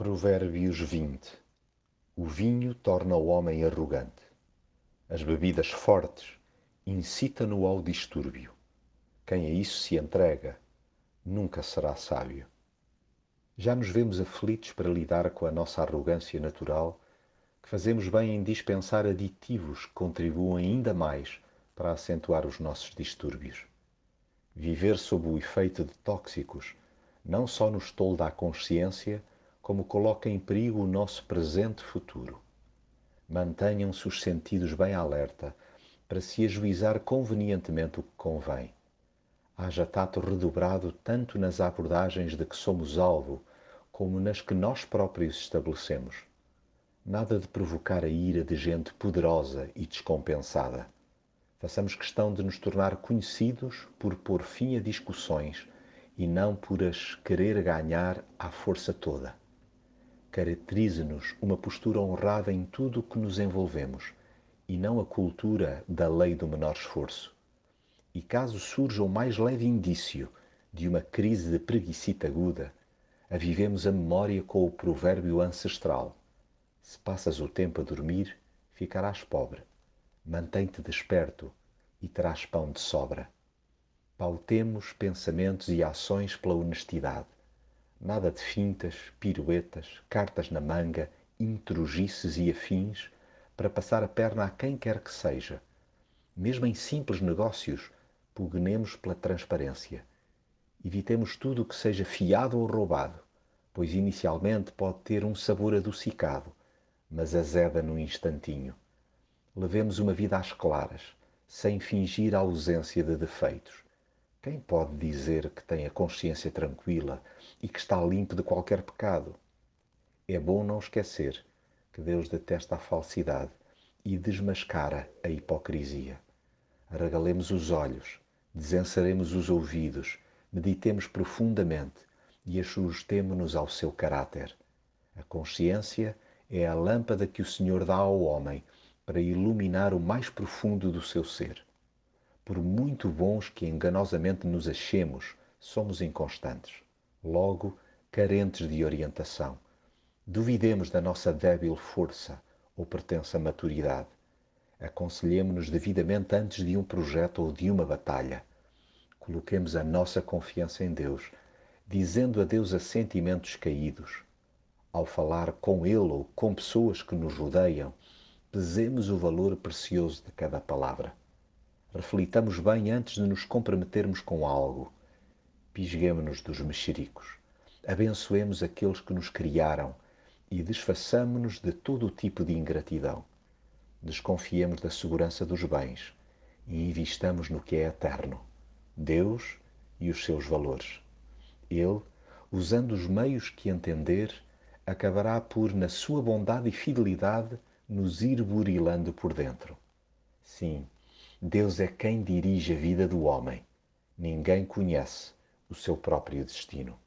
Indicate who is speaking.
Speaker 1: Provérbios 20 O vinho torna o homem arrogante. As bebidas fortes incitam-no ao distúrbio. Quem a isso se entrega nunca será sábio. Já nos vemos aflitos para lidar com a nossa arrogância natural, que fazemos bem em dispensar aditivos que contribuam ainda mais para acentuar os nossos distúrbios. Viver sob o efeito de tóxicos não só nos tolda a consciência, como coloca em perigo o nosso presente futuro. Mantenham-se os sentidos bem alerta para se ajuizar convenientemente o que convém. Haja tato redobrado tanto nas abordagens de que somos alvo, como nas que nós próprios estabelecemos. Nada de provocar a ira de gente poderosa e descompensada. Façamos questão de nos tornar conhecidos por pôr fim a discussões e não por as querer ganhar à força toda caracterize-nos uma postura honrada em tudo o que nos envolvemos e não a cultura da lei do menor esforço. E caso surja o mais leve indício de uma crise de preguicita aguda, avivemos a memória com o provérbio ancestral: Se passas o tempo a dormir, ficarás pobre. Mantém-te desperto e terás pão de sobra. Pautemos pensamentos e ações pela honestidade Nada de fintas, piruetas, cartas na manga, intrugices e afins para passar a perna a quem quer que seja. Mesmo em simples negócios, pugnemos pela transparência. Evitemos tudo o que seja fiado ou roubado, pois inicialmente pode ter um sabor adocicado, mas azeda no instantinho. Levemos uma vida às claras, sem fingir a ausência de defeitos quem pode dizer que tem a consciência tranquila e que está limpo de qualquer pecado? É bom não esquecer que Deus detesta a falsidade e desmascara a hipocrisia. Regalemos os olhos, desenceremos os ouvidos, meditemos profundamente e ajustemo-nos ao seu caráter. A consciência é a lâmpada que o Senhor dá ao homem para iluminar o mais profundo do seu ser. Por muito bons que enganosamente nos achemos, somos inconstantes, logo carentes de orientação. Duvidemos da nossa débil força ou pertença maturidade. Aconselhemo-nos devidamente antes de um projeto ou de uma batalha. Coloquemos a nossa confiança em Deus, dizendo adeus a sentimentos caídos. Ao falar com Ele ou com pessoas que nos rodeiam, pesemos o valor precioso de cada palavra. Reflitamos bem antes de nos comprometermos com algo. Pisguemo-nos dos mexericos. Abençoemos aqueles que nos criaram e desfaçamo-nos de todo o tipo de ingratidão. Desconfiemos da segurança dos bens e investamos no que é eterno, Deus e os seus valores. Ele, usando os meios que entender, acabará por, na sua bondade e fidelidade, nos ir burilando por dentro. Sim, Deus é quem dirige a vida do homem. Ninguém conhece o seu próprio destino.